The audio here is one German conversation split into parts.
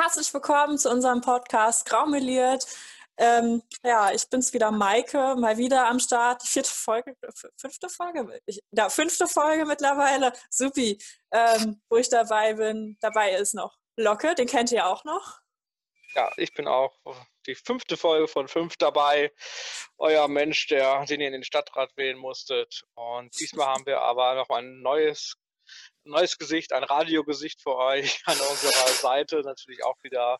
herzlich willkommen zu unserem Podcast Graumeliert. Ähm, ja, ich bin's wieder, Maike, mal wieder am Start. Vierte Folge, fünfte Folge? Ich, ja, fünfte Folge mittlerweile. Supi, ähm, wo ich dabei bin. Dabei ist noch Locke, den kennt ihr auch noch. Ja, ich bin auch die fünfte Folge von fünf dabei. Euer Mensch, der, den ihr in den Stadtrat wählen musstet. Und diesmal haben wir aber noch ein neues neues Gesicht, ein Radiogesicht für euch an unserer Seite. Natürlich auch wieder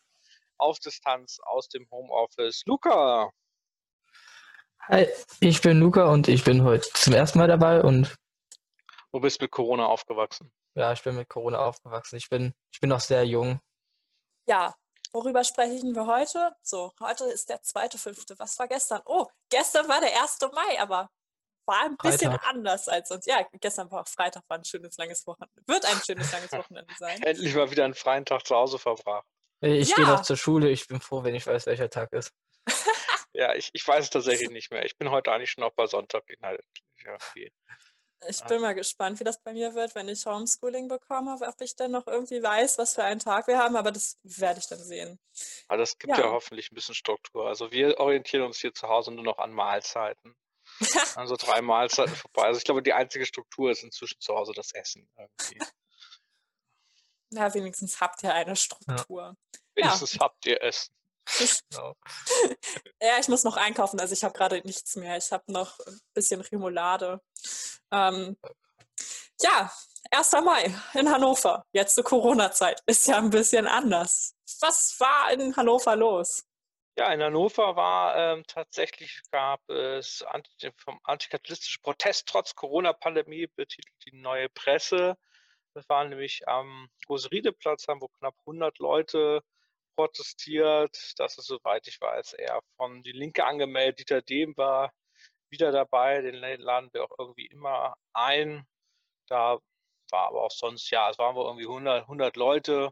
auf Distanz aus dem Homeoffice. Luca. Hi, ich bin Luca und ich bin heute zum ersten Mal dabei und. Du bist mit Corona aufgewachsen. Ja, ich bin mit Corona aufgewachsen. Ich bin, ich bin noch sehr jung. Ja, worüber sprechen wir heute? So, heute ist der zweite, fünfte. Was war gestern? Oh, gestern war der 1. Mai, aber war ein bisschen Freitag. anders als sonst. Ja, gestern war auch Freitag, war ein schönes langes Wochenende. Wird ein schönes langes Wochenende sein. Endlich mal wieder einen freien Tag zu Hause verbracht. Ich ja. gehe noch zur Schule. Ich bin froh, wenn ich weiß, welcher Tag ist. ja, ich, ich weiß es tatsächlich nicht mehr. Ich bin heute eigentlich schon auch bei Sonntag inhaltlich. Ich bin mal gespannt, wie das bei mir wird, wenn ich Homeschooling bekomme, ob ich dann noch irgendwie weiß, was für einen Tag wir haben, aber das werde ich dann sehen. Aber das gibt ja. ja hoffentlich ein bisschen Struktur. Also wir orientieren uns hier zu Hause nur noch an Mahlzeiten. Also drei Mahlzeiten vorbei. Also ich glaube, die einzige Struktur ist inzwischen zu Hause das Essen. Irgendwie. Ja, wenigstens habt ihr eine Struktur. Ja. Wenigstens ja. habt ihr Essen. Genau. ja, ich muss noch einkaufen, also ich habe gerade nichts mehr. Ich habe noch ein bisschen Remoulade. Ähm, ja, 1. Mai in Hannover, jetzt zur Corona-Zeit, ist ja ein bisschen anders. Was war in Hannover los? Ja, in Hannover war ähm, tatsächlich gab es anti, vom antikapitalistischen Protest trotz Corona-Pandemie betitelt die neue Presse. Das war nämlich am Großriedeplatz, haben wo knapp 100 Leute protestiert. Das ist, soweit ich weiß, eher von die Linke angemeldet. Dieter Dehm war wieder dabei. Den laden wir auch irgendwie immer ein. Da war aber auch sonst, ja, es waren wohl irgendwie 100, 100 Leute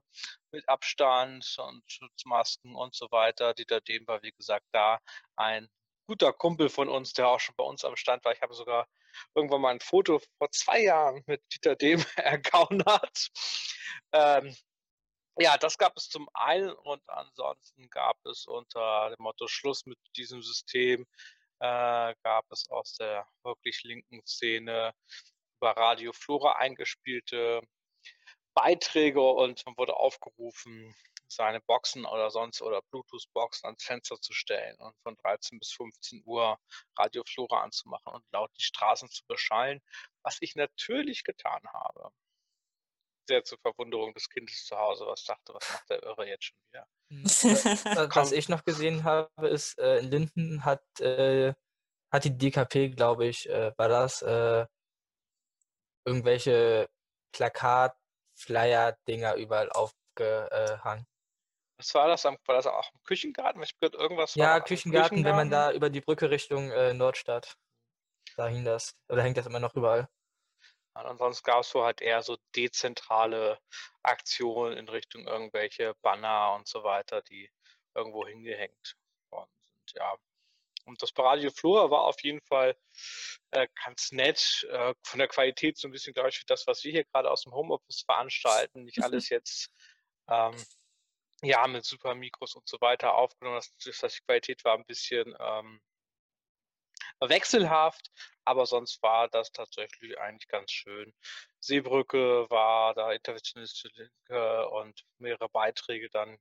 mit Abstand und Schutzmasken und so weiter. Dieter Dehm war, wie gesagt, da ein guter Kumpel von uns, der auch schon bei uns am Stand war. Ich habe sogar irgendwann mal ein Foto vor zwei Jahren mit Dieter Dehm ergaunert. Ähm, ja, das gab es zum einen und ansonsten gab es unter dem Motto Schluss mit diesem System, äh, gab es aus der wirklich linken Szene über Radio Flora eingespielte Beiträge und man wurde aufgerufen, seine Boxen oder sonst oder Bluetooth-Boxen ans Fenster zu stellen und von 13 bis 15 Uhr Radio Flora anzumachen und laut die Straßen zu beschallen, was ich natürlich getan habe. Sehr zur Verwunderung des Kindes zu Hause, was dachte, was macht der Irre jetzt schon wieder? Hm. was ich noch gesehen habe, ist, äh, in Linden hat, äh, hat die DKP, glaube ich, äh, war das, äh, irgendwelche Plakat, Flyer-Dinger überall aufgehangen. Was war das? War das auch im Küchengarten? Ich gehört, irgendwas ja, Küchengarten, Küchengarten, wenn man da über die Brücke Richtung äh, Nordstadt. Da hing das. Oder hängt das immer noch überall? Und ansonsten gab es so halt eher so dezentrale Aktionen in Richtung irgendwelche Banner und so weiter, die irgendwo hingehängt worden sind. Ja, und das Radio Flora war auf jeden Fall äh, ganz nett. Äh, von der Qualität so ein bisschen gleich wie das, was wir hier gerade aus dem Homeoffice veranstalten. Nicht alles jetzt ähm, ja mit super Mikros und so weiter aufgenommen. Das, das die Qualität war ein bisschen ähm, wechselhaft, aber sonst war das tatsächlich eigentlich ganz schön. Seebrücke war da interventionistische und mehrere Beiträge dann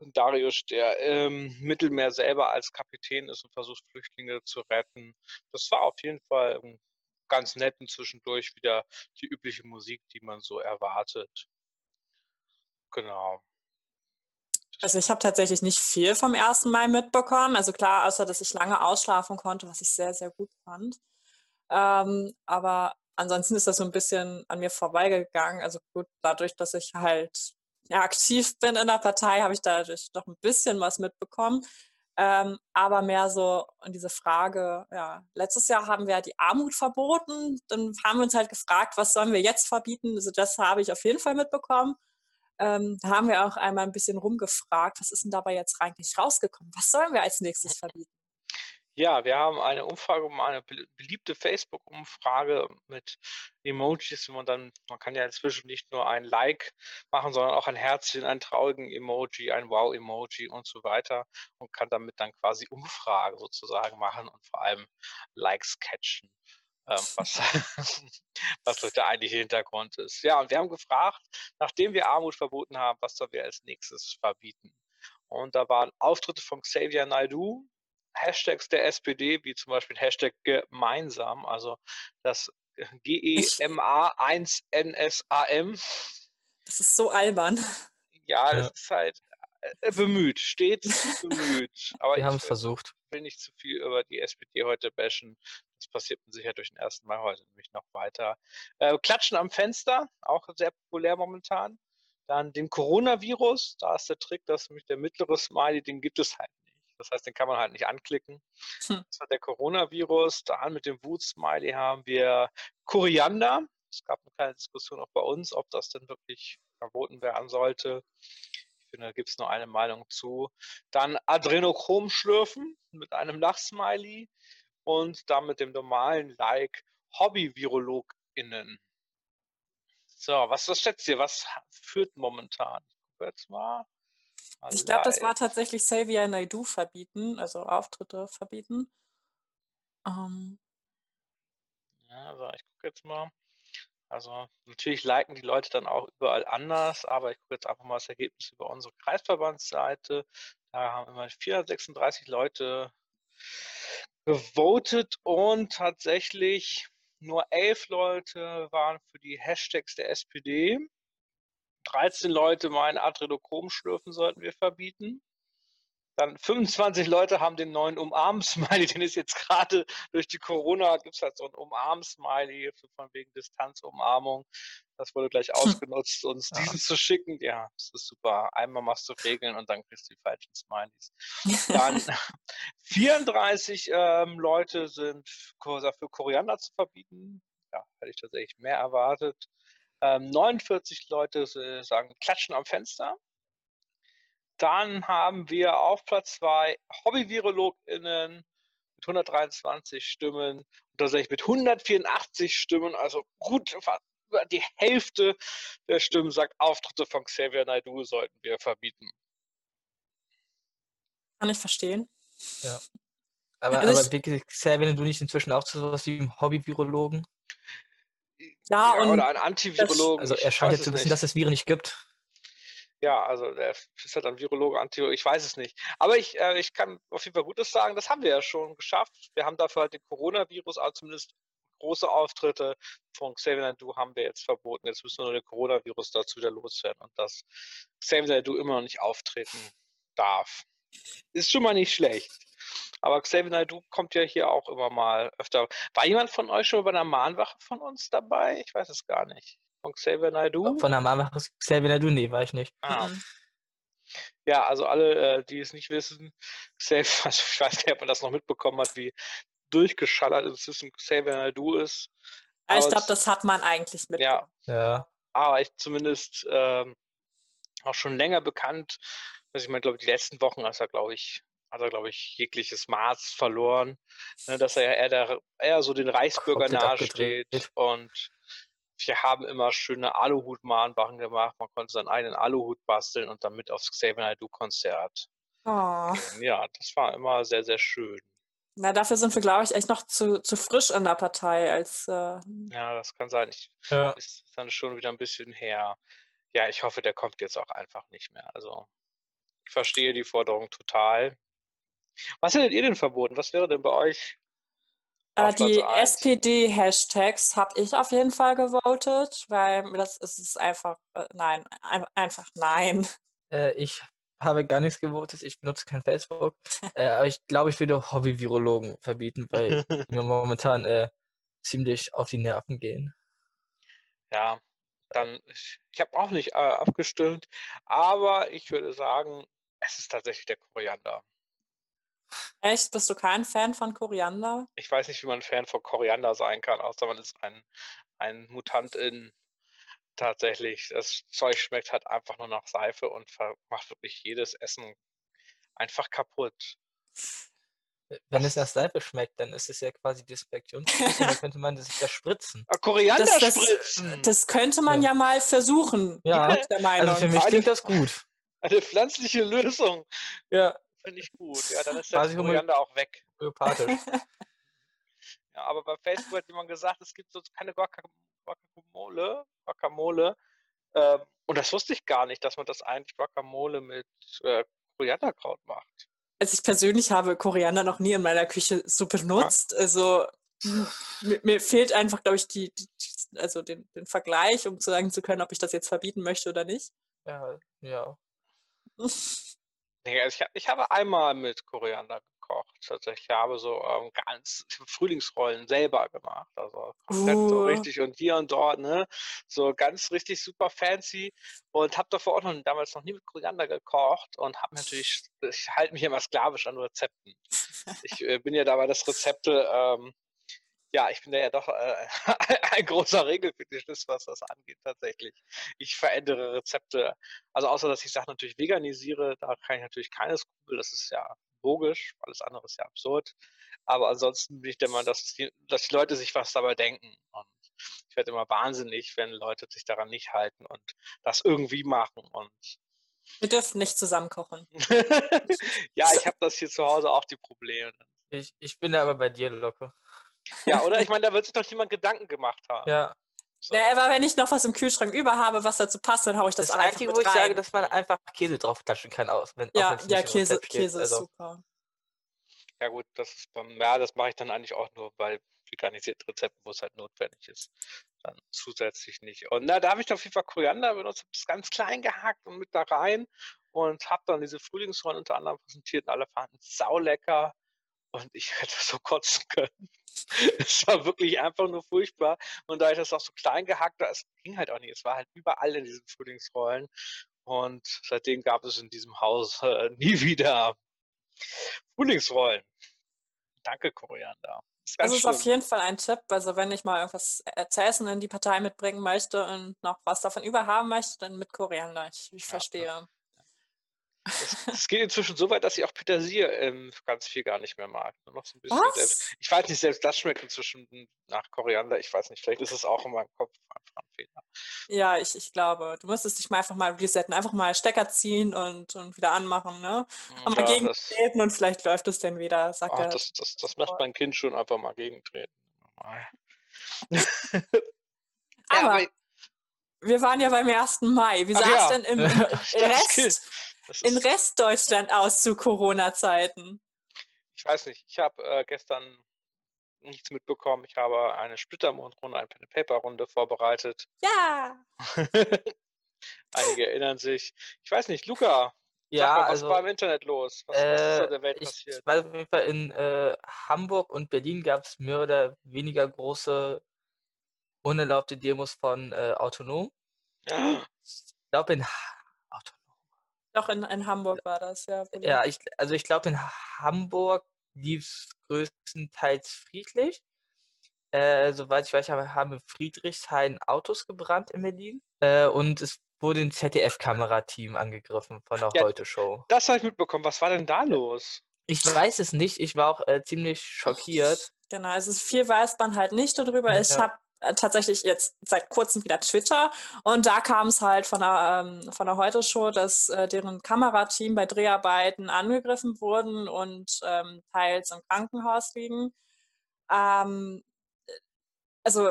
Darius, der im Mittelmeer selber als Kapitän ist und versucht, Flüchtlinge zu retten. Das war auf jeden Fall ganz nett und zwischendurch wieder die übliche Musik, die man so erwartet. Genau. Also ich habe tatsächlich nicht viel vom ersten Mai mitbekommen. Also klar, außer dass ich lange ausschlafen konnte, was ich sehr, sehr gut fand. Ähm, aber ansonsten ist das so ein bisschen an mir vorbeigegangen. Also gut, dadurch, dass ich halt ja, aktiv bin in der Partei, habe ich dadurch doch ein bisschen was mitbekommen. Ähm, aber mehr so in diese Frage, ja, letztes Jahr haben wir die Armut verboten. Dann haben wir uns halt gefragt, was sollen wir jetzt verbieten? Also das habe ich auf jeden Fall mitbekommen. Ähm, da haben wir auch einmal ein bisschen rumgefragt, was ist denn dabei jetzt eigentlich rausgekommen? Was sollen wir als nächstes verbieten? Ja, wir haben eine Umfrage, eine beliebte Facebook-Umfrage mit Emojis, wo man dann, man kann ja inzwischen nicht nur ein Like machen, sondern auch ein Herzchen, einen traurigen Emoji, ein Wow-Emoji und so weiter und kann damit dann quasi Umfrage sozusagen machen und vor allem Likes catchen. Ähm, was, was der eigentliche Hintergrund ist. Ja, und wir haben gefragt, nachdem wir Armut verboten haben, was sollen wir als nächstes verbieten? Und da waren Auftritte von Xavier Naidu, Hashtags der SPD, wie zum Beispiel Hashtag gemeinsam, also das G-E-M-A-1-N-S-A-M. Das ist so albern. Ja, das ist halt äh, bemüht, stets bemüht. Aber Wir haben es versucht. will nicht zu viel über die SPD heute bashen. Das passiert mir sicher durch den ersten Mal heute nämlich noch weiter. Äh, Klatschen am Fenster, auch sehr populär momentan. Dann den Coronavirus, da ist der Trick, dass nämlich der mittlere Smiley, den gibt es halt das heißt, den kann man halt nicht anklicken. Hm. Das war der Coronavirus. Dann mit dem Wut-Smiley haben wir Koriander. Es gab eine kleine Diskussion auch bei uns, ob das denn wirklich verboten werden sollte. Ich finde, da gibt es nur eine Meinung zu. Dann Adrenochrom schlürfen mit einem Lachsmiley und dann mit dem normalen Like Hobby-VirologInnen. So, was, was schätzt ihr? Was führt momentan? Ich gucke jetzt mal. Ich glaube, das war tatsächlich Xavier Naidoo verbieten, also Auftritte verbieten. Ähm. Ja, also ich gucke jetzt mal. Also natürlich liken die Leute dann auch überall anders, aber ich gucke jetzt einfach mal das Ergebnis über unsere Kreisverbandsseite. Da haben immer 436 Leute gewotet und tatsächlich nur elf Leute waren für die Hashtags der SPD. 13 Leute meinen, Adrenochrom schlürfen sollten wir verbieten. Dann 25 Leute haben den neuen Umarm-Smiley, den ist jetzt gerade durch die Corona, gibt es halt so ein Umarm-Smiley von wegen Distanzumarmung. Das wurde gleich ausgenutzt, uns ja. diesen zu schicken. Ja, das ist super. Einmal machst du Regeln und dann kriegst du die falschen Smileys. Dann 34 ähm, Leute sind für Koriander zu verbieten. Ja, hätte ich tatsächlich mehr erwartet. Ähm, 49 Leute sagen Klatschen am Fenster. Dann haben wir auf Platz 2 Hobby-VirologInnen mit 123 Stimmen und tatsächlich mit 184 Stimmen, also gut über die Hälfte der Stimmen sagt, Auftritte von Xavier Naidoo sollten wir verbieten. Kann ich verstehen. Ja. Aber, also aber Xavier Naidoo nicht inzwischen auch zu sowas wie einem Hobby-Virologen? Ja, ja und oder ein Antivirologen. Also er scheint jetzt zu wissen, dass es Viren nicht gibt. Ja, also der ist halt ein Virologe, Antivirologe, ich weiß es nicht. Aber ich, äh, ich kann auf jeden Fall Gutes sagen, das haben wir ja schon geschafft. Wir haben dafür halt den Coronavirus, also zumindest große Auftritte von Xavier Naidoo haben wir jetzt verboten. Jetzt müssen wir nur den Coronavirus dazu wieder loswerden und dass Xavier Naidoo immer noch nicht auftreten darf. Ist schon mal nicht schlecht. Aber Xavier Naidoo kommt ja hier auch immer mal öfter. War jemand von euch schon bei einer Mahnwache von uns dabei? Ich weiß es gar nicht. Von Xavier Naidoo? Von der Mahnwache Xavier Naidoo? Nee, war ich nicht. Ah. Mhm. Ja, also alle, äh, die es nicht wissen, Xavier, also ich weiß nicht, ob man das noch mitbekommen hat, wie durchgeschallert inzwischen Xavier Naidoo ist. Aber ich glaube, das hat man eigentlich mit. Ja. ja. Aber ich zumindest ähm, auch schon länger bekannt. Also ich meine, glaube die letzten Wochen ist er, glaube ich, hat er, glaube ich, jegliches Maß verloren, ne, dass er eher, der, eher so den Reichsbürger nahesteht und wir haben immer schöne Aluhut-Mahnwachen gemacht. Man konnte seinen eigenen Aluhut basteln und damit aufs Xavier Naidoo-Konzert. Oh. Ja, das war immer sehr, sehr schön. Na, dafür sind wir, glaube ich, echt noch zu, zu frisch in der Partei als. Äh... Ja, das kann sein. Ich, ja. Ist dann schon wieder ein bisschen her. Ja, ich hoffe, der kommt jetzt auch einfach nicht mehr. Also, ich verstehe die Forderung total. Was hättet ihr denn verboten? Was wäre denn bei euch? Äh, die SPD-Hashtags habe ich auf jeden Fall gewotet, weil das ist es einfach, äh, nein, ein, einfach nein. Äh, ich habe gar nichts gewotet, ich benutze kein Facebook. äh, aber ich glaube, ich würde Hobby-Virologen verbieten, weil mir momentan äh, ziemlich auf die Nerven gehen. Ja, dann, ich, ich habe auch nicht äh, abgestimmt, aber ich würde sagen, es ist tatsächlich der Koriander. Echt? Bist du kein Fan von Koriander? Ich weiß nicht, wie man Fan von Koriander sein kann, außer man ist ein, ein Mutant in tatsächlich. Das Zeug schmeckt halt einfach nur nach Seife und macht wirklich jedes Essen einfach kaputt. Wenn es nach Seife schmeckt, dann ist es ja quasi Desinfektionsmittel, dann könnte man sich das spritzen. Ah, Koriander Das, das, spritzen. das könnte man ja, mal versuchen. Ja, bin ich der Meinung. Also für mich klingt das gut. Eine pflanzliche Lösung. Ja, Finde ich gut. Ja, dann ist der Koriander auch weg. homöopathisch. Ja, aber bei Facebook hat jemand gesagt, es gibt so keine Guaca- Guacamole. Guacamole. Ähm, und das wusste ich gar nicht, dass man das eigentlich Guacamole mit äh, Korianderkraut macht. Also ich persönlich habe Koriander noch nie in meiner Küche so benutzt. Also mir, mir fehlt einfach, glaube ich, die, die, die- also den, den Vergleich, um zu sagen zu können, ob ich das jetzt verbieten möchte oder nicht. Ja, ja. Nee, also ich, hab- ich habe einmal mit Koriander gekocht. Tatsächlich Ich habe so ähm, ganz Frühlingsrollen selber gemacht. Also komplett so Uh. richtig und hier und dort, ne? So ganz richtig super fancy. Und habe davor auch noch damals noch nie mit Koriander gekocht und habe natürlich, ich halte mich immer sklavisch an Rezepten. Ich äh, bin ja dabei, das Rezepte, ähm, ja, ich bin da ja doch äh, ein großer Regelfetischist, was das angeht, tatsächlich. Ich verändere Rezepte. Also außer, dass ich Sachen natürlich veganisiere, da kann ich natürlich keine Skrupel, das ist ja logisch, alles andere ist ja absurd. Aber ansonsten bin ich der Meinung, dass die, dass die Leute sich was dabei denken. Und ich werde immer wahnsinnig, wenn Leute sich daran nicht halten und das irgendwie machen. Und Wir dürfen nicht zusammen kochen. ja, ich habe das hier zu Hause auch die Probleme. Ich, ich bin da aber bei dir, Locke. Ja, oder? Ich meine, da wird sich doch jemand Gedanken gemacht haben. Ja. So. Ja, aber wenn ich noch was im Kühlschrank über habe, was dazu passt, dann haue ich das, Das, einfach Einzige, mit wo ich sage, dass man einfach Käse drauf klatschen kann, aus. Wenn, auch ja, wenn's ja, Käse. Käse ist Also, super. Ja gut, das ist beim, ja, das mache ich dann eigentlich auch nur bei veganisierten Rezepten, wo es halt notwendig ist. Dann zusätzlich nicht. Und na, da habe ich auf jeden Fall Koriander benutzt, habe das ganz klein gehackt und mit da rein und habe dann diese Frühlingsrollen unter anderem präsentiert und alle fanden es saulecker und ich hätte so kotzen können. Es war wirklich einfach nur furchtbar. Und da ich das auch so klein gehackt habe, es ging halt auch nicht. Es war halt überall in diesen Frühlingsrollen. Und seitdem gab es in diesem Haus äh, nie wieder Frühlingsrollen. Danke, Koriander. Ist Das ist auf jeden Fall ein Tipp. Also wenn ich mal irgendwas zu essen in die Partei mitbringen möchte und noch was davon überhaben möchte, dann mit Koriander. Ich, ich Ja, verstehe. Es, es geht inzwischen so weit, dass ich auch Petersilie ähm, ganz viel gar nicht mehr mag. Nur noch so ein bisschen selbst. Ich weiß nicht, selbst das schmeckt inzwischen nach Koriander. Ich weiß nicht, vielleicht ist es auch in meinem Kopf einfach ein Fehler. Ja, ich, ich glaube, du müsstest dich mal einfach mal resetten, einfach mal Stecker ziehen und, und wieder anmachen, ne? Und mal Ja, gegen das, treten und vielleicht läuft es dann wieder. ach, Sacke. das, das, das macht mein Kind schon einfach mal gegentreten. Ja, Aber aber wir waren ja beim 1. Mai. Wie Ach sah ja. es denn im, im Rest, in Restdeutschland aus zu Corona-Zeiten? ich weiß nicht, ich habe äh, gestern nichts mitbekommen. Ich habe eine Splittermondrunde, eine Pen-and-Paper-Runde vorbereitet. Ja. Einige erinnern sich. Ich weiß nicht, Luca, ja, mal, was also war im Internet los? Was, was ist so äh, der Welt ich, passiert? ich weiß auf jeden Fall, in äh, Hamburg und Berlin gab es mehr oder weniger große unerlaubte Demos von äh, Autonom. Ich glaube in. Doch, in, in Hamburg war das, ja. Ja, ich, also ich glaube in Hamburg lief es größtenteils friedlich. Äh, soweit ich weiß, haben haben in Friedrichshain Autos gebrannt in Berlin. Äh, und es wurde ein ZDF-Kamerateam angegriffen von der Ja. Heute-Show. Das habe ich mitbekommen. Was war denn da los? Ich weiß es nicht, ich war auch äh, ziemlich schockiert. Genau, also viel weiß man halt nicht darüber. Ich Ja. habe äh, tatsächlich jetzt seit kurzem wieder Twitter und da kam es halt von der, ähm, von der Heute-Show, dass äh, deren Kamerateam bei Dreharbeiten angegriffen wurden und ähm, teils im Krankenhaus liegen. Ähm, also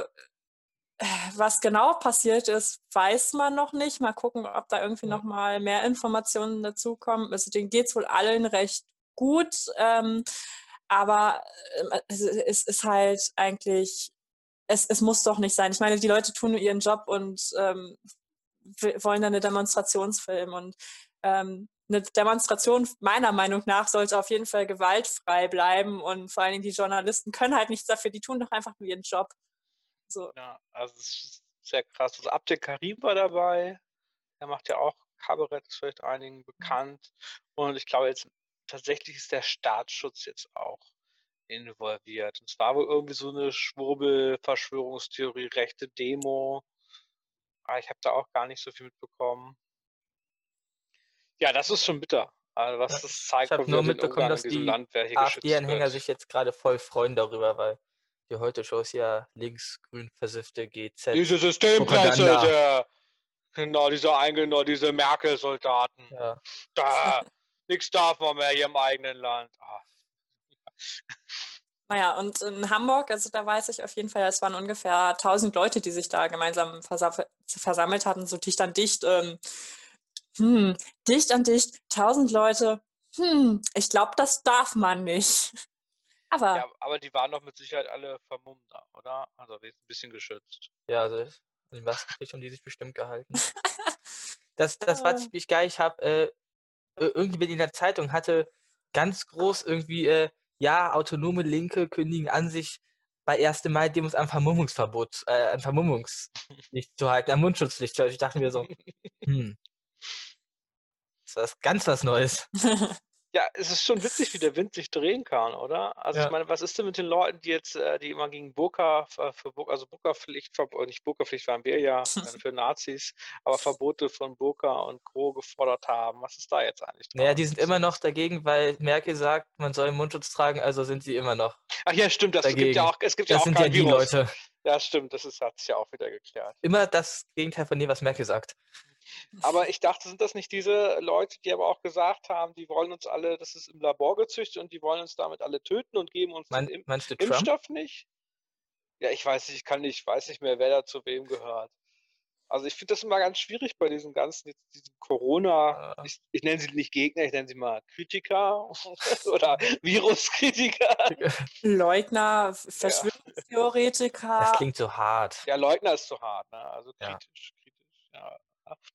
äh, was genau passiert ist, weiß man noch nicht. Mal gucken, ob da irgendwie noch mal mehr Informationen dazukommen. Also denen geht es wohl allen recht gut. Ähm, aber äh, es ist halt eigentlich, es, es muss doch nicht sein. Ich meine, die Leute tun nur ihren Job und ähm, wollen dann eine Demonstration filmen. Und ähm, eine Demonstration meiner Meinung nach sollte auf jeden Fall gewaltfrei bleiben. Und vor allen Dingen die Journalisten können halt nichts dafür. Die tun doch einfach nur ihren Job. So. Ja, also es ist sehr krass. Also Abdel Karim war dabei. Er macht ja auch Kabarett, ist vielleicht einigen bekannt. Und ich glaube jetzt tatsächlich ist der Staatsschutz jetzt auch involviert. Und es war wohl irgendwie so eine Schwurbel-Verschwörungstheorie, rechte Demo. Aber ich habe da auch gar nicht so viel mitbekommen. Ja, das ist schon bitter. Also was das zeigt, Ich habe nur mitbekommen, dass die AfD-Anhänger sich jetzt gerade voll freuen darüber, weil die Heute-Show ist ja linksgrün versiffte GZ. Diese Systempresse, genau, diese Einge diese Merkel-Soldaten. Ja. Da, nichts darf man mehr hier im eigenen Land. Ah. Naja, und in Hamburg, also da weiß ich auf jeden Fall, es waren ungefähr 1000 Leute, die sich da gemeinsam versa versammelt hatten, so dicht an dicht. Ähm, hm, dicht an dicht, 1000 Leute. Hm, ich glaube, das darf man nicht. Aber Ja, aber die waren doch mit Sicherheit alle vermummt, da, oder? Also ein bisschen geschützt. Ja, also die Maskenpflicht haben die sich bestimmt gehalten. Das, das war ziemlich geil. Ich habe äh, ir- irgendwie in der Zeitung hatte ganz groß irgendwie, äh, ja, autonome Linke kündigen an sich bei 1. Mai-Demos ein Vermummungsverbot, äh, ein Vermummungslicht zu halten, ein Mundschutzlicht. zu halten. Ich dachte mir so, hm, das ist ganz was Neues. Ja, es ist schon witzig, wie der Wind sich drehen kann, oder? Also Ja. ich meine, was ist denn mit den Leuten, die jetzt, äh, die immer gegen Burka, für, für, Bur- also Burka-Pflicht, äh, nicht Burka-Pflicht waren wir ja äh, für Nazis, aber Verbote von Burka und Co. gefordert haben. Was ist da jetzt eigentlich Naja, dran? die sind immer noch dagegen, weil Merkel sagt, man soll Mundschutz tragen, also sind sie immer noch Ach ja, stimmt, das gibt ja dagegen. auch, es gibt ja Das auch sind ja die Virus. Leute. Ja, stimmt, das ist, hat sich ja auch wieder geklärt. Immer das Gegenteil von dem, was Merkel sagt. Aber ich dachte, sind das nicht diese Leute, die aber auch gesagt haben, die wollen uns alle, das ist im Labor gezüchtet und die wollen uns damit alle töten und geben uns Mein, den Im meinst du Trump? Impfstoff nicht? Ja, ich weiß nicht, ich kann nicht, weiß nicht mehr, wer da zu wem gehört. Also ich finde das immer ganz schwierig bei diesen ganzen, diesen Corona, Ah. ich, ich nenne sie nicht Gegner, ich nenne sie mal Kritiker oder Viruskritiker. Leugner, Das Verschwörungstheoretiker. klingt so hart. Ja, Leugner ist zu hart, ne? Also Ja. kritisch, kritisch, ja.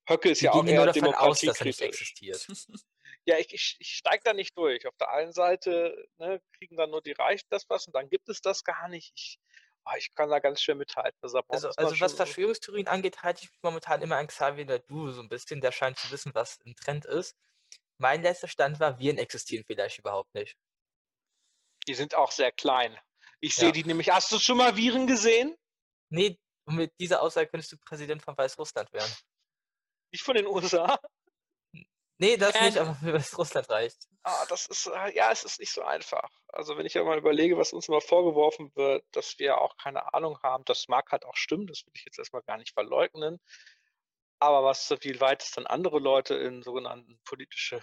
Höcke ist ja auch eher er demokratiekritisch. existiert. Ja, ich, ich, ich steige da nicht durch. Auf der einen Seite ne, kriegen dann nur die Reichen das was und dann gibt es das gar nicht. Ich, ah, ich kann da ganz schwer mithalten. Also, man also was Verschwörungstheorien angeht, halte ich mich momentan immer an Xavier Nadu so ein bisschen. Der scheint zu wissen, was ein Trend ist. Mein letzter Stand war, Viren existieren vielleicht überhaupt nicht. Die sind auch sehr klein. Ich sehe Ja. die nämlich. Hast du schon mal Viren gesehen? Nee, und mit dieser Aussage könntest du Präsident von Weißrussland werden. Nicht von den USA? Nee, das Äh, nicht, aber für Weißrussland reicht. Ah, das ist, äh, ja, es ist nicht so einfach. Also wenn ich ja mal überlege, was uns immer vorgeworfen wird, dass wir auch keine Ahnung haben, das mag halt auch stimmen, das will ich jetzt erstmal gar nicht verleugnen. Aber was so wie weit es dann andere Leute in sogenannten politische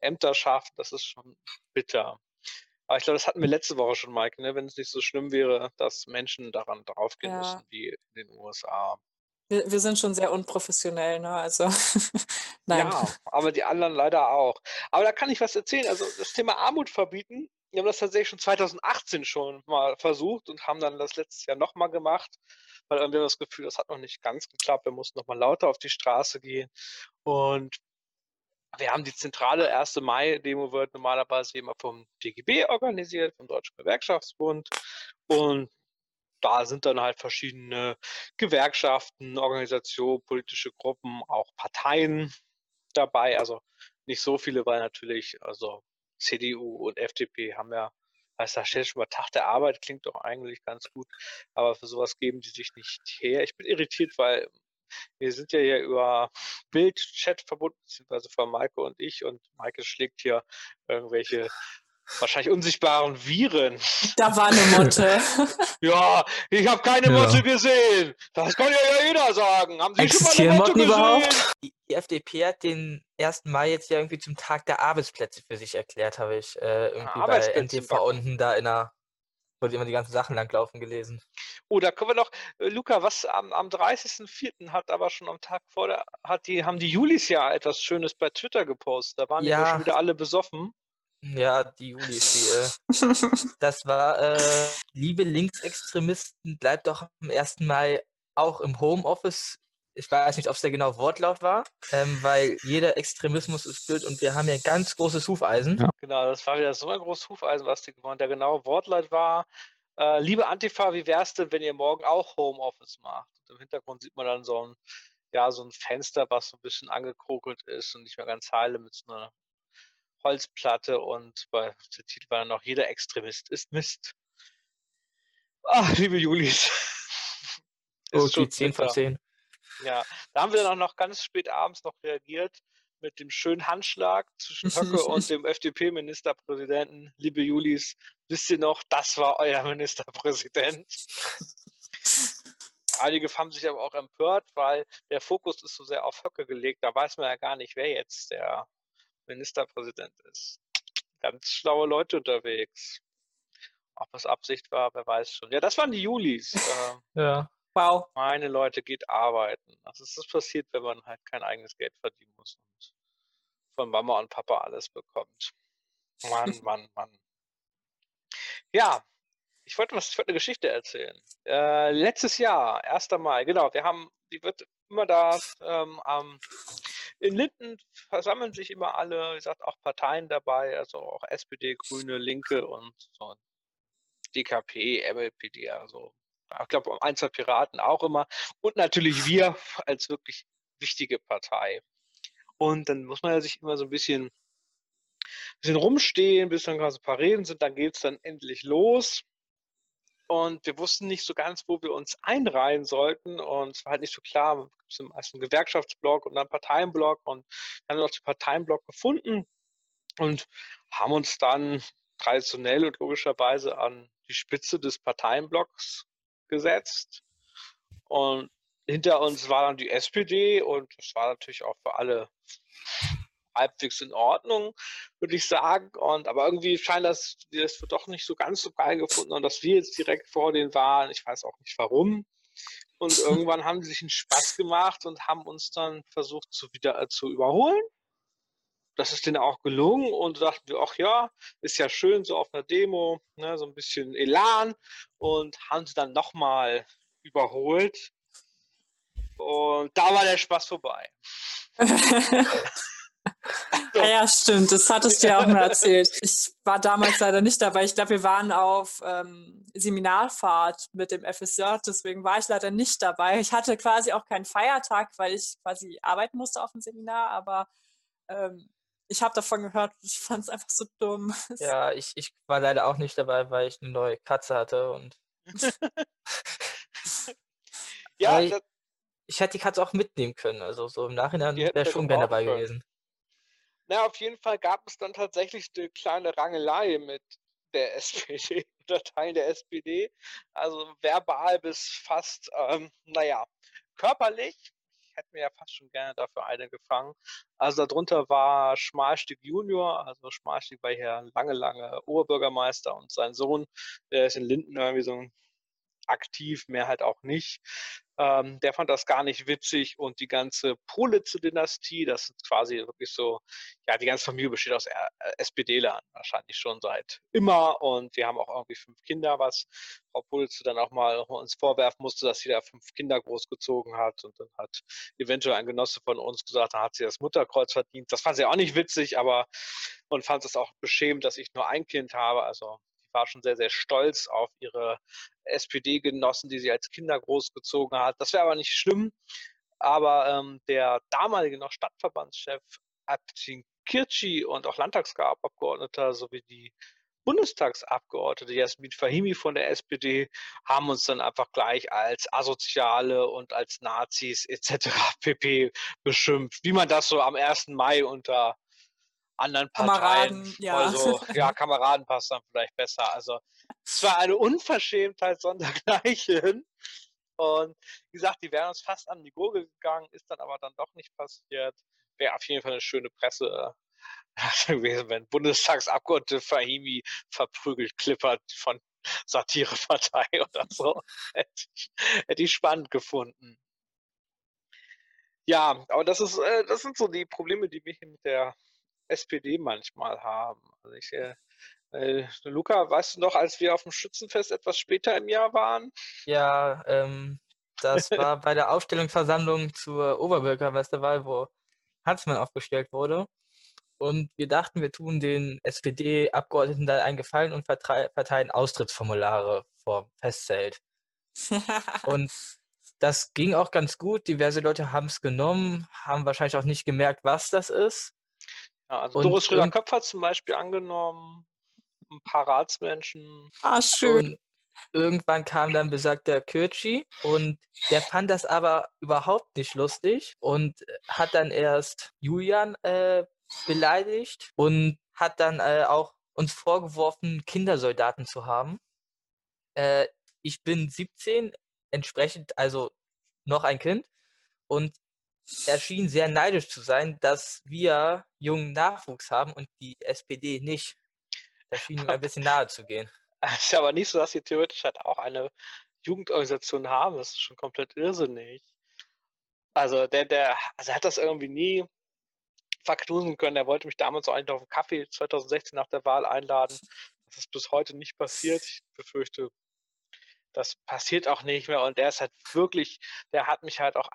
Ämter schaffen, das ist schon bitter. Aber ich glaube, das hatten wir letzte Woche schon, Mike, ne? wenn es nicht so schlimm wäre, dass Menschen daran draufgehen Ja. müssen wie in den USA. Wir, wir sind schon sehr unprofessionell, ne? Also, nein. Ja, aber die anderen leider auch. Aber da kann ich was erzählen. Also das Thema Armut verbieten, wir haben das tatsächlich schon 2018 schon mal versucht und haben dann das letztes Jahr nochmal gemacht, weil irgendwie haben wir das Gefühl, das hat noch nicht ganz geklappt. Wir mussten nochmal lauter auf die Straße gehen. Und wir haben die zentrale 1. Mai-Demo wird normalerweise immer vom DGB organisiert, vom Deutschen Gewerkschaftsbund. Und da sind dann halt verschiedene Gewerkschaften, Organisationen, politische Gruppen, auch Parteien dabei. Also nicht so viele, weil natürlich, also CDU und FDP haben ja, heißt da steht schon mal Tag der Arbeit, klingt doch eigentlich ganz gut, aber für sowas geben die sich nicht her. Ich bin irritiert, weil wir sind ja hier über Bildchat verbunden, beziehungsweise von Maike und ich und Maike schlägt hier irgendwelche wahrscheinlich unsichtbaren Viren. Da war eine Motte. Ja, ich habe keine Ja. Motte gesehen. Das kann ja jeder sagen. Haben Sie Existieren schon mal eine Motten Motte überhaupt? gesehen? Die, die FDP hat den 1. Mai jetzt ja irgendwie zum Tag der Arbeitsplätze für sich erklärt, habe ich äh, irgendwie bei Arbeitsplätze NTV unten da in der, die immer die ganzen Sachen langlaufen gelesen. Oh, da können wir noch, äh, Luca, was am, am 30.04. hat aber schon am Tag vor der, hat die, haben die Julis ja etwas Schönes bei Twitter gepostet. Da waren Ja. schon wieder alle besoffen. Ja, die Juli ist die. Äh, das war, äh, liebe Linksextremisten, bleibt doch am 1. Mai auch im Homeoffice. Ich weiß nicht, ob es der genau Wortlaut war, ähm, weil jeder Extremismus ist blöd und wir haben ja ein ganz großes Hufeisen. Genau, das war wieder so ein großes Hufeisen, was die gewonnen. Der genaue Wortlaut war, äh, liebe Antifa, wie wär's denn, wenn ihr morgen auch Homeoffice macht? Und im Hintergrund sieht man dann so ein, ja, so ein Fenster, was so ein bisschen angekrokelt ist und nicht mehr ganz heile mit so einer Holzplatte und bei der Titel war dann noch, jeder Extremist ist Mist. Ach, liebe Julis. Okay, schon 10 von bitter. 10. Ja, da haben wir dann auch noch ganz spät abends noch reagiert, mit dem schönen Handschlag zwischen Höcke und dem FDP-Ministerpräsidenten. Liebe Julis, wisst ihr noch, das war euer Ministerpräsident. Einige haben sich aber auch empört, weil der Fokus ist so sehr auf Höcke gelegt. Da weiß man ja gar nicht, wer jetzt der Ministerpräsident ist. Ganz schlaue Leute unterwegs. Ob es Absicht war, wer weiß schon. Ja, das waren die Julis. Äh, ja. Wow. Meine Leute, geht arbeiten. Das ist das passiert, wenn man halt kein eigenes Geld verdienen muss und von Mama und Papa alles bekommt. Mann, Mann, Mann. Ja, ich wollte was, ich wollte eine Geschichte erzählen. Äh, letztes Jahr, 1. Mai, genau, wir haben, die wird immer da ähm, ähm, in Linden versammeln sich immer alle, wie gesagt, auch Parteien dabei, also auch SPD, Grüne, Linke und so DKP, MLPD, also ich glaube, ein, zwei Piraten auch immer. Und natürlich wir als wirklich wichtige Partei. Und dann muss man ja sich immer so ein bisschen, bisschen rumstehen, bis dann quasi ein paar Reden sind, dann geht es dann endlich los. Und wir wussten nicht so ganz, wo wir uns einreihen sollten. Und es war halt nicht so klar, es erst einen Gewerkschaftsblock und einen Parteienblock. Und dann haben wir auch den Parteienblock gefunden und haben uns dann traditionell und logischerweise an die Spitze des Parteienblocks gesetzt. Und hinter uns war dann die SPD und das war natürlich auch für alle halbwegs in Ordnung, würde ich sagen. Und aber irgendwie scheint das, das doch nicht so ganz so geil gefunden und dass wir jetzt direkt vor den waren. Ich weiß auch nicht warum. Und irgendwann haben sie sich einen Spaß gemacht und haben uns dann versucht zu wieder äh, zu überholen. Das ist denen auch gelungen und dachten wir, ach ja, ist ja schön so auf einer Demo, ne, so ein bisschen Elan und haben sie dann nochmal überholt. Und da war der Spaß vorbei. Ja, ja, stimmt. Das hattest du ja auch mal erzählt. Ich war damals leider nicht dabei. Ich glaube, wir waren auf ähm, Seminarfahrt mit dem FSJ, deswegen war ich leider nicht dabei. Ich hatte quasi auch keinen Feiertag, weil ich quasi arbeiten musste auf dem Seminar, aber ähm, ich habe davon gehört und ich fand es einfach so dumm. Ja, ich, ich war leider auch nicht dabei, weil ich eine neue Katze hatte und. ja, ich, ich hätte die Katze auch mitnehmen können. Also so im Nachhinein wäre schon gerne dabei können. gewesen. Na, auf jeden Fall gab es dann tatsächlich eine kleine Rangelei mit der SPD oder Teilen der SPD. Also verbal bis fast, ähm, naja, körperlich. Ich hätte mir ja fast schon gerne dafür eine gefangen. Also darunter war Schmalstieg Junior, also Schmalstieg war hier lange, lange Oberbürgermeister und sein Sohn, der ist in Linden irgendwie so ein aktiv, mehr halt auch nicht. Ähm, der fand das gar nicht witzig und die ganze Politze-Dynastie, das ist quasi wirklich so, ja, die ganze Familie besteht aus SPD-Lern, wahrscheinlich schon seit immer und wir haben auch irgendwie fünf Kinder, was Frau Politze dann auch mal uns vorwerfen musste, dass sie da fünf Kinder großgezogen hat und dann hat eventuell ein Genosse von uns gesagt, da hat sie das Mutterkreuz verdient. Das fand sie auch nicht witzig, aber und fand es auch beschämend, dass ich nur ein Kind habe, also war schon sehr, sehr stolz auf ihre SPD-Genossen, die sie als Kinder großgezogen hat. Das wäre aber nicht schlimm. Aber ähm, der damalige noch Stadtverbandschef Abtin Kirchi und auch Landtagsabgeordneter sowie die Bundestagsabgeordnete Jasmin Fahimi von der SPD haben uns dann einfach gleich als Asoziale und als Nazis etc. pp. beschimpft, wie man das so am 1. Mai unter anderen Parteien. Kameraden, ja. Also, ja, Kameraden passt dann vielleicht besser. Also, es war eine Unverschämtheit sondergleichen. Und wie gesagt, die wären uns fast an die Gurgel gegangen, ist dann aber dann doch nicht passiert. Wäre auf jeden Fall eine schöne Presse gewesen, wenn Bundestagsabgeordnete Fahimi verprügelt klippert von Satirepartei oder so. hätte, ich, hätte ich spannend gefunden. Ja, aber das ist, äh, das sind so die Probleme, die wir hier mit der SPD manchmal haben. Also ich, äh, äh, Luca, weißt du noch, als wir auf dem Schützenfest etwas später im Jahr waren? Ja, ähm, das war bei der Aufstellungsversammlung zur Oberbürgermeisterwahl, wo Hansmann aufgestellt wurde. Und wir dachten, wir tun den SPD-Abgeordneten da einen Gefallen und verteilen Austrittsformulare vor Festzelt. und das ging auch ganz gut. Diverse Leute haben es genommen, haben wahrscheinlich auch nicht gemerkt, was das ist. Ja, also und, Doris Schröder-Köpf hat zum Beispiel angenommen, ein paar Ratsmenschen. Ah, schön. irgendwann kam dann besagter Kürchi und der fand das aber überhaupt nicht lustig und hat dann erst Julian äh, beleidigt und hat dann äh, auch uns vorgeworfen, Kindersoldaten zu haben. Äh, ich bin 17, entsprechend also noch ein Kind und er schien sehr neidisch zu sein, dass wir jungen Nachwuchs haben und die SPD nicht. Das schien ihm ein bisschen nahe zu gehen. Es ist aber nicht so, dass sie theoretisch halt auch eine Jugendorganisation haben. Das ist schon komplett irrsinnig. Also der, der, also er hat das irgendwie nie verknusen können. Er wollte mich damals auch eigentlich auf einen Kaffee 2016 nach der Wahl einladen. Das ist bis heute nicht passiert. Ich befürchte, das passiert auch nicht mehr. Und der ist halt wirklich, der hat mich halt auch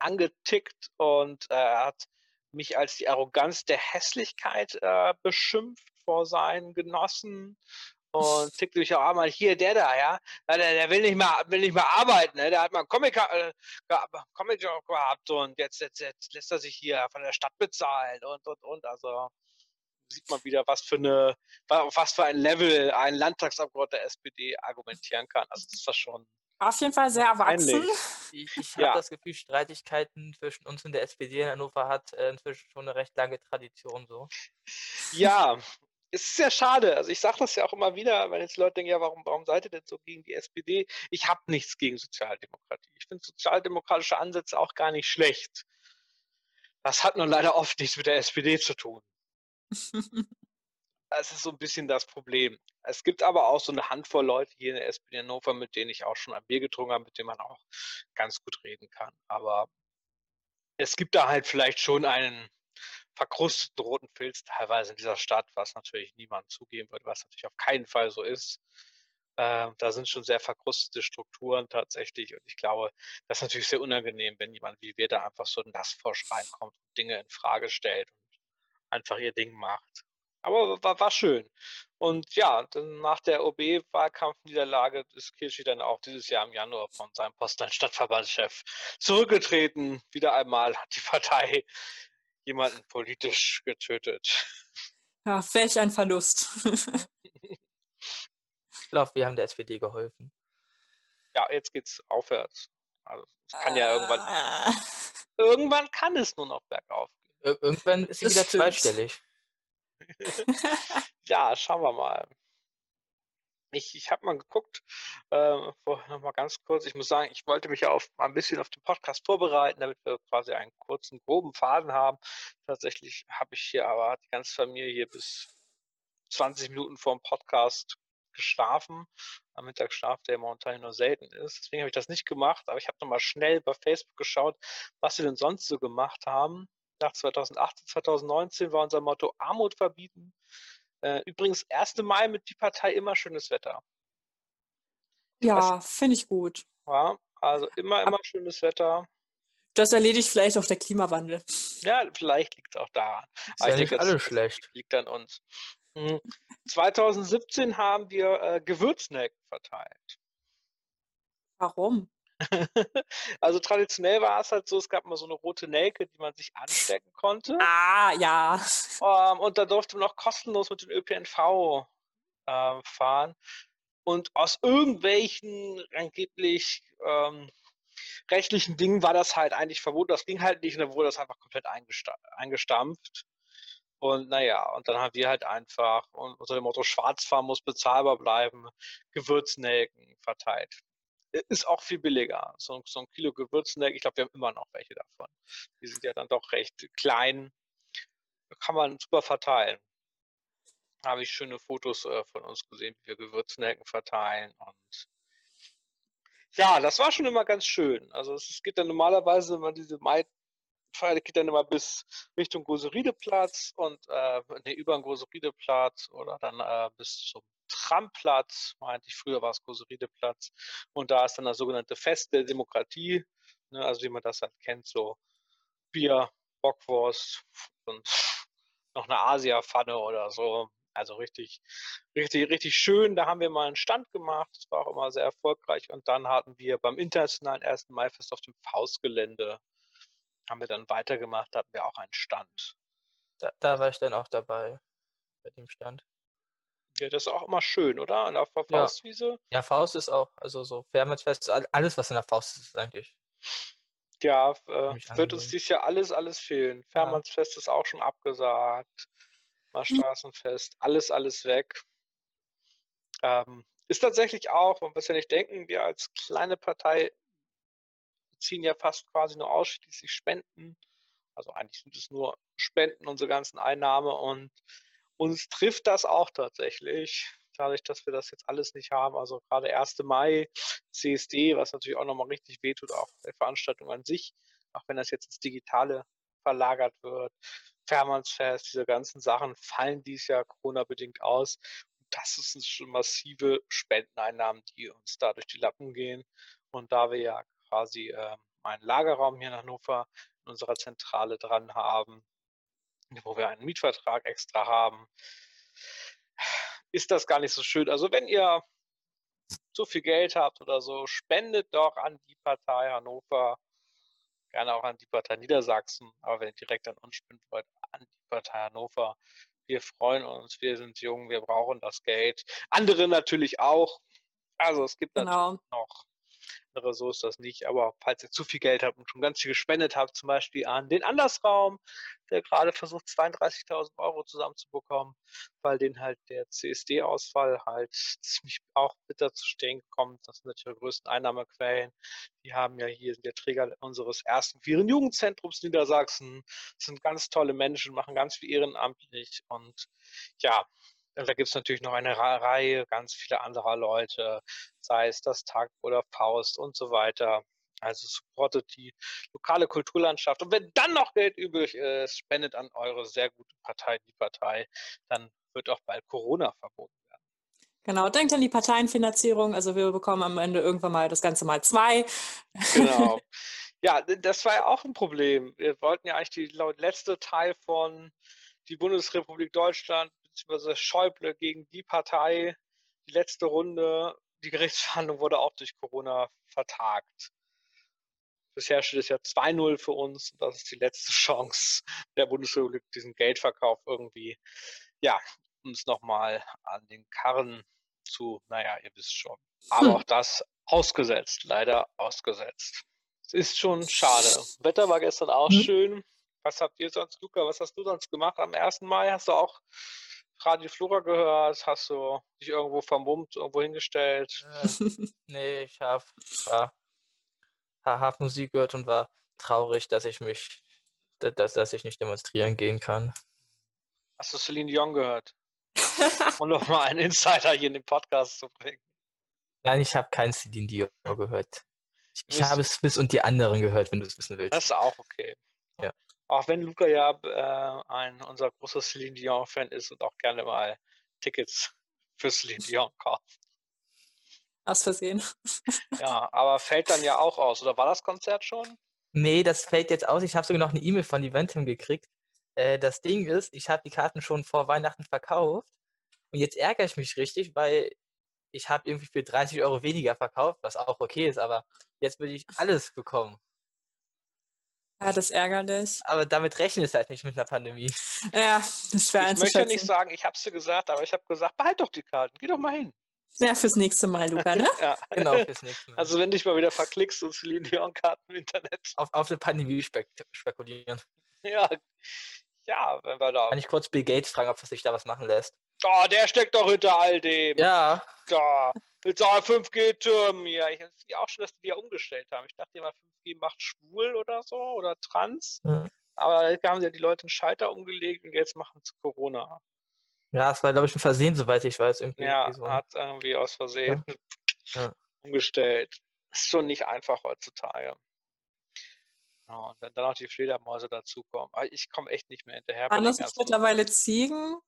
angetickt und äh, er hat mich als die Arroganz der Hässlichkeit äh, beschimpft vor seinen Genossen und tickt mich auch einmal hier, der da, ja, der, der will nicht mehr, will nicht mehr arbeiten, ne? der hat mal einen Comic, äh, Comic gehabt und jetzt, jetzt, jetzt lässt er sich hier von der Stadt bezahlen und, und, und, also sieht man wieder, was für eine, was für ein Level ein Landtagsabgeordneter der SPD argumentieren kann. Also das ist das schon. Auf jeden Fall sehr erwachsen. Ich, ich habe ja. das Gefühl, Streitigkeiten zwischen uns und der SPD in Hannover hat äh, inzwischen schon eine recht lange Tradition so. Ja, es ist sehr schade. Also ich sage das ja auch immer wieder, wenn jetzt Leute denken, ja, warum, warum seid ihr denn so gegen die SPD? Ich habe nichts gegen Sozialdemokratie. Ich finde sozialdemokratische Ansätze auch gar nicht schlecht. Das hat nur leider oft nichts mit der SPD zu tun. das ist so ein bisschen das Problem. Es gibt aber auch so eine Handvoll Leute hier in der SPD Hannover, mit denen ich auch schon ein Bier getrunken habe, mit denen man auch ganz gut reden kann. Aber es gibt da halt vielleicht schon einen verkrusteten roten Filz teilweise in dieser Stadt, was natürlich niemand zugeben wird, was natürlich auf keinen Fall so ist. Äh, da sind schon sehr verkrustete Strukturen tatsächlich und ich glaube, das ist natürlich sehr unangenehm, wenn jemand wie wir da einfach so nassforsch reinkommt und Dinge in Frage stellt und einfach ihr Ding macht. Aber war, war schön. Und ja, dann nach der OB-Wahlkampfniederlage ist Kirschi dann auch dieses Jahr im Januar von seinem Posten als Stadtverbandschef zurückgetreten. Wieder einmal hat die Partei jemanden politisch getötet. Ja, welch ein Verlust. ich glaube, wir haben der SPD geholfen. Ja, jetzt geht's aufwärts. Also es kann ja irgendwann. Ah. Irgendwann kann es nur noch bergauf gehen. Ir irgendwann ist sie wieder zweistellig. ja, schauen wir mal. Ich, ich habe mal geguckt, äh, noch mal ganz kurz. Ich muss sagen, ich wollte mich ja auf, ein bisschen auf den Podcast vorbereiten, damit wir quasi einen kurzen, groben Faden haben. Tatsächlich habe ich hier aber die ganze Familie hier bis 20 Minuten vor dem Podcast geschlafen. Am Mittagsschlaf, der momentan nur selten ist. Deswegen habe ich das nicht gemacht, aber ich habe nochmal schnell bei Facebook geschaut, was sie denn sonst so gemacht haben. Nach 2018, 2019 war unser Motto Armut verbieten. Äh, übrigens, 1. Mai mit die Partei immer schönes Wetter. Ja, finde ich gut. Ja, also immer, immer Ab schönes Wetter. Das erledigt vielleicht auch der Klimawandel. Ja, vielleicht liegt es auch daran. Ist ja nicht alles schlecht. Liegt an uns. 2017 hm. haben wir äh, Gewürznelken verteilt. Warum? Also traditionell war es halt so, es gab mal so eine rote Nelke, die man sich anstecken konnte. Ah, ja. Ähm, und da durfte man auch kostenlos mit dem ÖPNV äh, fahren. Und aus irgendwelchen angeblich ähm, rechtlichen Dingen war das halt eigentlich verboten. Das ging halt nicht und dann wurde das einfach komplett eingestampft. Und naja, und dann haben wir halt einfach unter dem Motto Schwarzfahren muss bezahlbar bleiben, Gewürznelken verteilt ist auch viel billiger. So, so ein Kilo Gewürznelken, ich glaube, wir haben immer noch welche davon. Die sind ja dann doch recht klein. Kann man super verteilen. Da habe ich schöne Fotos äh, von uns gesehen, wie wir Gewürznelken verteilen und ja, das war schon immer ganz schön. Also es geht dann normalerweise immer diese Mai Feier geht dann immer bis Richtung Goserideplatz und äh, nee, über den Goserideplatz oder dann äh, bis zum Tramplatz, meinte ich, früher war es Koserideplatz. Und da ist dann das sogenannte Fest der Demokratie, ne, also wie man das halt kennt, so Bier, Bockwurst und noch eine Asia-Pfanne oder so. Also richtig, richtig, richtig schön. Da haben wir mal einen Stand gemacht. Das war auch immer sehr erfolgreich. Und dann hatten wir beim internationalen 1. Maifest auf dem Faustgelände, haben wir dann weitergemacht, da hatten wir auch einen Stand. Da, da war ich dann auch dabei, bei dem Stand. Ja, das ist auch immer schön, oder? An der Fa- Ja. Faustwiese. Ja, Faust ist auch, also so Fährmannsfest, all- alles, was in der Faust ist, ist eigentlich. Ja, äh, wird uns dieses Jahr alles, alles fehlen. Fährmannsfest ist auch schon abgesagt. Mal Straßenfest, alles, alles weg. Ähm, ist tatsächlich auch, man muss ja nicht denken, wir als kleine Partei ziehen ja fast quasi nur ausschließlich Spenden. Also eigentlich sind es nur Spenden, unsere ganzen Einnahmen und uns trifft das auch tatsächlich, dadurch, dass wir das jetzt alles nicht haben. Also gerade 1. Mai, CSD, was natürlich auch nochmal richtig wehtut, auch der Veranstaltung an sich, auch wenn das jetzt ins Digitale verlagert wird. Fährmannsfest, diese ganzen Sachen fallen dies Jahr Corona-bedingt aus. Das sind schon massive Spendeneinnahmen, die uns da durch die Lappen gehen. Und da wir ja quasi äh, einen Lagerraum hier in Hannover in unserer Zentrale dran haben, wo wir einen Mietvertrag extra haben, ist das gar nicht so schön. Also wenn ihr so viel Geld habt oder so, spendet doch an die Partei Hannover, gerne auch an die Partei Niedersachsen, aber wenn ihr direkt an uns spenden wollt, an die Partei Hannover. Wir freuen uns, wir sind jung, wir brauchen das Geld. Andere natürlich auch. Also es gibt natürlich Genau. noch andere, so ist das nicht. Aber falls ihr zu viel Geld habt und schon ganz viel gespendet habt, zum Beispiel an den Andersraum, der gerade versucht, 32.000 Euro zusammenzubekommen, weil den halt der CSD-Ausfall halt ziemlich auch bitter zu stehen kommt. Das sind natürlich die größten Einnahmequellen. Die haben ja hier, sind der Träger unseres ersten queeren Jugendzentrums Niedersachsen. Das sind ganz tolle Menschen, machen ganz viel ehrenamtlich und ja, und da gibt es natürlich noch eine Reihe ganz vieler anderer Leute, sei es das Tag oder Faust und so weiter. Also supportet die lokale Kulturlandschaft. Und wenn dann noch Geld übrig ist, spendet an eure sehr gute Partei, die Partei. Dann wird auch bald Corona verboten werden. Genau, denkt an die Parteienfinanzierung. Also wir bekommen am Ende irgendwann mal das Ganze mal zwei. Genau. ja, das war ja auch ein Problem. Wir wollten ja eigentlich die laut letzte Teil von die Bundesrepublik Deutschland bzw. Schäuble gegen die Partei, die letzte Runde, die Gerichtsverhandlung wurde auch durch Corona vertagt. Bisher steht es ja 2-0 für uns. Das ist die letzte Chance der Bundesrepublik, diesen Geldverkauf irgendwie, ja, uns nochmal an den Karren zu, naja, ihr wisst schon. Aber Hm. auch das ausgesetzt, leider ausgesetzt. Es ist schon schade. Wetter war gestern auch Hm. schön. Was habt ihr sonst, Luca, was hast du sonst gemacht am 1. Mai? Hast du auch Radio Flora gehört? Hast du dich irgendwo vermummt, irgendwo hingestellt? Äh, nee, ich habe ja, hab Musik gehört und war traurig, dass ich mich, da- dass, dass ich nicht demonstrieren gehen kann. Hast du Celine Dion gehört? Um nochmal einen Insider hier in den Podcast zu bringen. Nein, ich habe kein Celine Dion gehört. Ich, ich habe Smith und die anderen gehört, wenn du es wissen willst. Das ist auch okay. Ja. Auch wenn Luca ja äh, ein unser großer Celine Dion-Fan ist und auch gerne mal Tickets für Celine Dion kauft. Aus Versehen. Ja, aber fällt dann ja auch aus. Oder war das Konzert schon? Nee, das fällt jetzt aus. Ich habe sogar noch eine E-Mail von Eventim gekriegt. Äh, das Ding ist, ich habe die Karten schon vor Weihnachten verkauft. Und jetzt ärgere ich mich richtig, weil ich habe irgendwie für 30 Euro weniger verkauft, was auch okay ist, aber jetzt will ich alles bekommen. Ja, das ist ärgerlich. Aber damit rechne ich halt nicht mit einer Pandemie. Ja, das schwer Ich möchte ja nicht sagen, ich habe es dir gesagt, aber ich habe gesagt, behalt doch die Karten, geh doch mal hin. Ja, fürs nächste Mal, Luca, ne? Ja. Genau, fürs nächste Mal. Also wenn du dich mal wieder verklickst und Celine Dion-Karten im Internet. auf, auf eine Pandemie spek spekulieren. Ja, ja, wenn wir da. Kann ich kurz Bill Gates fragen, ob sich da was machen lässt? Oh, der steckt doch hinter all dem. Ja, Da, mit so 5G-Türmen hier. Ich ja auch schon, dass die die ja umgestellt haben. Ich dachte immer, 5G macht schwul oder so oder trans. Mhm. Aber da haben sie ja die Leute einen Schalter umgelegt und jetzt machen sie Corona. ja, es war, glaube ich, ein Versehen, soweit ich weiß. Irgendwie Ja, so. hat irgendwie aus Versehen Ja. umgestellt. Ist schon nicht einfach heutzutage. Ja, und wenn dann noch die Fledermäuse dazukommen. Ich komme echt nicht mehr hinterher. Waren das nicht ganzen- mittlerweile Ziegen?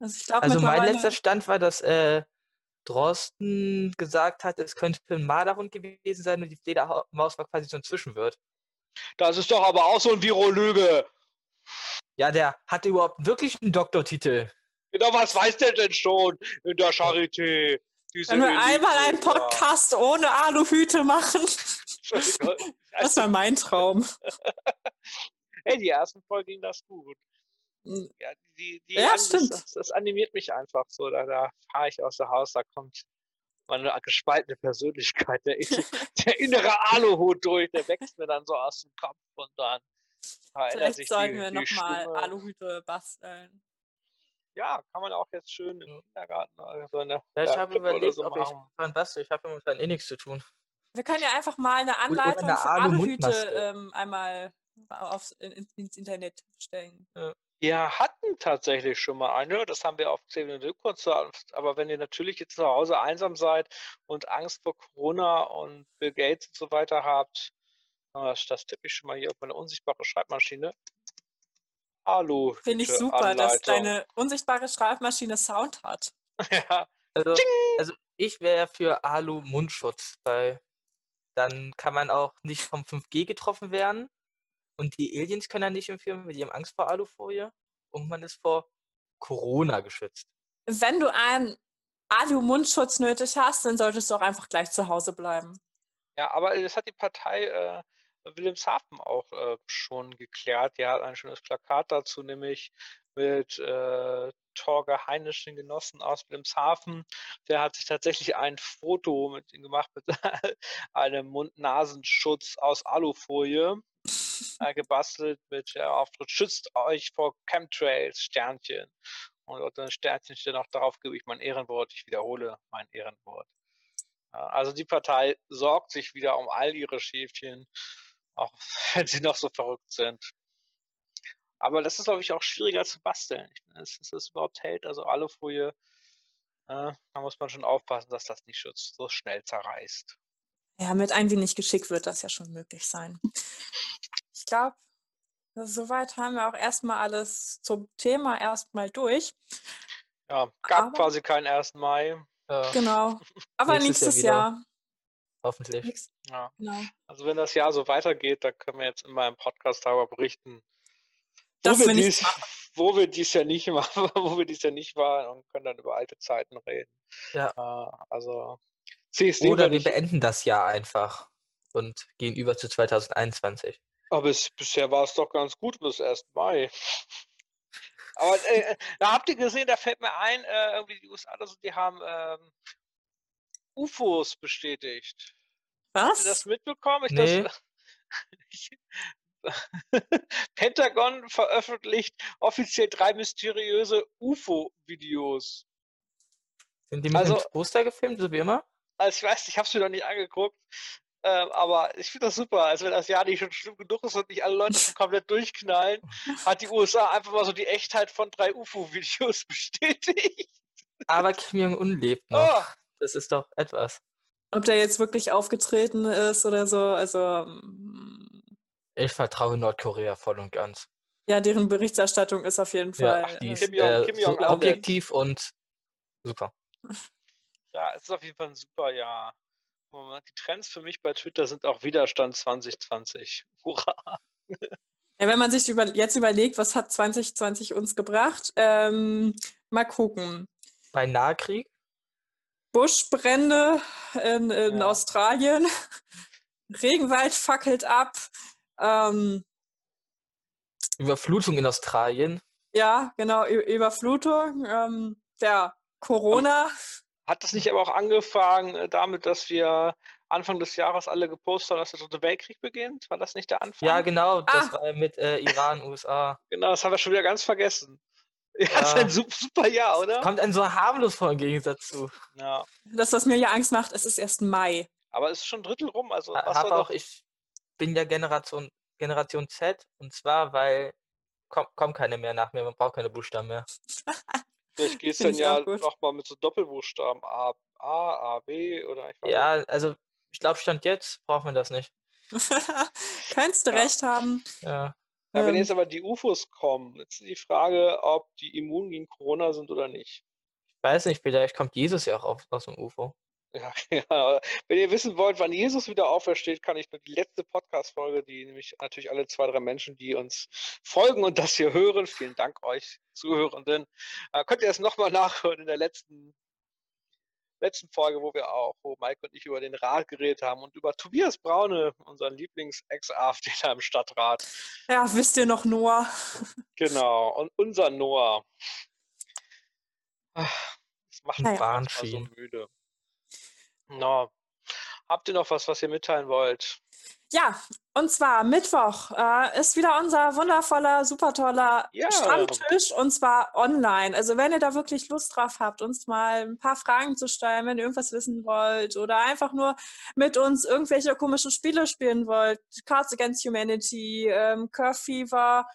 Also ich glaube Also mein mittlerweile. letzter Stand war, dass äh, Drosten gesagt hat, es könnte ein Marderhund gewesen sein und die Fledermaus war quasi so ein Zwischenwirt. Das ist doch aber auch so ein Virolüge. Ja, der hatte überhaupt wirklich einen Doktortitel. Genau, was weiß der denn schon in der Charité? Diese Wenn wir einmal einen. Podcast ohne Aluhüte machen. Das war mein Traum. Hey, die ersten Folgen ging das gut. Hm. Ja, die, die Ja, stimmt. das, das animiert mich einfach so. Da, da fahre ich aus dem Haus, da kommt meine gespaltene Persönlichkeit, der, der innere Aluhut durch, der wächst mir dann so aus dem Kopf und dann verändert Vielleicht sich sollten die, wir nochmal. Aluhüte basteln. Ja, kann man auch jetzt schön im Ja. Kindergarten oder so eine Ja, ich ja, habe überlegt, so ob ich machen. dran bastel. Ich habe momentan eh nichts zu tun. Wir können ja einfach mal eine Anleitung eine für Aluhüte ähm, einmal aufs, in, in- ins Internet stellen. Wir hatten tatsächlich schon mal eine, das haben wir auf 10 Minuten kurz, aber wenn ihr natürlich jetzt zu Hause einsam seid und Angst vor Corona und Bill Gates und so weiter habt, äh, das, das tippe ich schon mal hier auf meine unsichtbare Schreibmaschine. Alu. Finde ich super, dass Anleitung. deine unsichtbare Schreibmaschine Sound hat. ja, Also, also ich wäre für Alu-Mundschutz, weil dann kann man auch nicht vom 5G getroffen werden und die Aliens können dann nicht entführen, weil die haben Angst vor Alufolie und man ist vor Corona geschützt. Wenn du einen Alu-Mundschutz nötig hast, dann solltest du auch einfach gleich zu Hause bleiben. ja, aber das hat die Partei äh, Wilhelmshaven auch äh, schon geklärt. Die hat ein schönes Plakat dazu, nämlich mit äh, Torge Heinisch, den Genossen aus Wilhelmshaven. Der hat sich tatsächlich ein Foto mit ihm gemacht mit einem Mund-Nasenschutz aus Alufolie äh, gebastelt mit der Auftritt Schützt euch vor Chemtrails, Sternchen. Und unter Sternchen steht noch darauf, gebe ich mein Ehrenwort. Ich wiederhole mein Ehrenwort. Ja, also die Partei sorgt sich wieder um all ihre Schäfchen, auch wenn sie noch so verrückt sind. Aber das ist, glaube ich, auch schwieriger zu basteln. Dass das überhaupt hält. Also Alufolie, äh, da muss man schon aufpassen, dass das nicht so, so schnell zerreißt. Ja, mit ein wenig Geschick wird das ja schon möglich sein. Ich glaube, soweit haben wir auch erstmal alles zum Thema erstmal durch. Ja, gab Aber- quasi keinen 1. Mai. Ja, Genau. Aber Nächstes Jahr nächstes wieder. Jahr. hoffentlich. Nächst- Ja. Genau. Also wenn das Jahr so weitergeht, dann können wir jetzt in meinem Podcast darüber berichten, wo wir, wir dies, wo wir dies ja nicht machen, wo wir dies ja nicht waren und können dann über alte Zeiten reden. Ja. Äh, also CSD Oder wir nicht, beenden das Jahr einfach und gehen über zu 2021. aber bis, bisher war es doch ganz gut bis 1. Mai. Aber äh, da habt ihr gesehen, da fällt mir ein, äh, irgendwie die USA, also die haben ähm, UFOs bestätigt. Habt ihr das Was? mitbekommen? Ich, Nee. das, Pentagon veröffentlicht offiziell drei mysteriöse UFO-Videos. Sind die mit Also- dem Poster gefilmt, so wie immer? Also ich weiß, ich habe es mir noch nicht angeguckt, ähm, aber ich finde das super. Also wenn das Jahr nicht schon schlimm genug ist und nicht alle Leute schon komplett durchknallen, hat die USA einfach mal so die Echtheit von drei UFO-Videos bestätigt. Aber Kim Jong-un lebt noch. Oh, Das ist doch etwas. Ob der jetzt wirklich aufgetreten ist oder so. Also, mm, Ich vertraue Nordkorea voll und ganz. ja, deren Berichterstattung ist auf jeden Ja, Fall. die äh, ist Kim Jong- äh, Kim so Jong-un. objektiv und super. ja, es ist auf jeden Fall ein super Jahr. Moment, Die Trends für mich bei Twitter sind auch Widerstand 2020. Hurra! Ja, wenn man sich über, jetzt überlegt, was hat 2020 uns gebracht, ähm, mal gucken. Bei Nahkrieg? Buschbrände in, in Ja. Australien, Regenwald fackelt ab, ähm, Überflutung in Australien. ja, genau, Ü Überflutung, ähm, ja, Corona. Hat das nicht aber auch angefangen äh, damit, dass wir Anfang des Jahres alle gepostet haben, dass der dritte Weltkrieg beginnt? War das nicht der Anfang? Ja, genau, das Ah. war mit äh, Iran, USA. Genau, das haben wir schon wieder ganz vergessen. Ja, das ist Ja. ein sup- super Jahr, oder? Kommt ein so harmlos vor im Gegensatz zu. Ja. Das, was mir ja Angst macht, es ist erst Mai. Aber es ist schon ein Drittel rum. Also was Hab auch, ich bin ja Generation, Generation Z und zwar, weil kommt komm keine mehr nach mir, man braucht keine Buchstaben mehr. vielleicht geht es Find dann ja nochmal mit so Doppelbuchstaben A, A, A, B oder ich weiß nicht. Ja, also ich glaube, Stand jetzt braucht man das nicht. Könntest du Ja. recht haben. Ja. Ja, wenn jetzt aber die UFOs kommen, jetzt ist die Frage, ob die immun gegen Corona sind oder nicht. Ich weiß nicht, vielleicht kommt Jesus ja auch auf, aus dem UFO. Ja, ja, wenn ihr wissen wollt, wann Jesus wieder aufersteht, kann ich nur die letzte Podcast-Folge, die nämlich natürlich alle zwei, drei Menschen, die uns folgen und das hier hören, vielen Dank euch Zuhörenden, äh, könnt ihr es nochmal nachhören in der letzten letzten Folge, wo wir auch, wo Mike und ich über den Rat geredet haben und über Tobias Braune, unseren Lieblings-Ex-AfDler im Stadtrat. Ja, wisst ihr noch Noah? Genau, und unser Noah. Ach, Das macht mich Naja. manchmal so müde. No. Habt ihr noch was, was ihr mitteilen wollt? Ja, und zwar Mittwoch äh, ist wieder unser wundervoller, super toller Ja. Stammtisch und zwar online. Also wenn ihr da wirklich Lust drauf habt, uns mal ein paar Fragen zu stellen, wenn ihr irgendwas wissen wollt oder einfach nur mit uns irgendwelche komischen Spiele spielen wollt, Cards Against Humanity, ähm, Curve Fever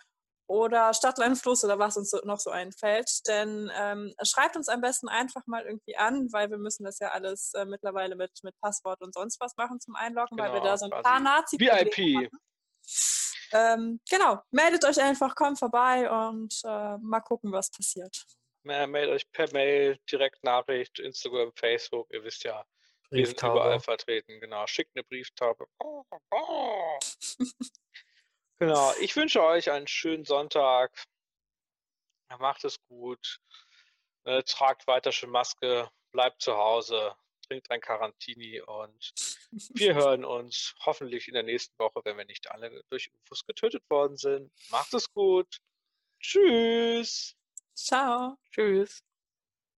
oder Stadtland Fluss oder was uns so, noch so einfällt, denn ähm, schreibt uns am besten einfach mal irgendwie an, weil wir müssen das ja alles äh, mittlerweile mit, mit Passwort und sonst was machen zum Einloggen, weil wir Genau, da so ein paar nazi VIP. ähm, genau, meldet euch einfach, kommt vorbei und äh, mal gucken, was passiert. Ma- Meldet euch per Mail, Direktnachricht, Instagram, Facebook. Ihr wisst ja, wir sind überall vertreten. Genau, schickt eine Brieftaube. Genau, ich wünsche euch einen schönen Sonntag. Macht es gut. Äh, tragt weiter schön Maske. Bleibt zu Hause. Trinkt ein Quarantini und wir hören uns hoffentlich in der nächsten Woche, wenn wir nicht alle durch UFOs getötet worden sind. Macht es gut. Tschüss. Ciao. Tschüss.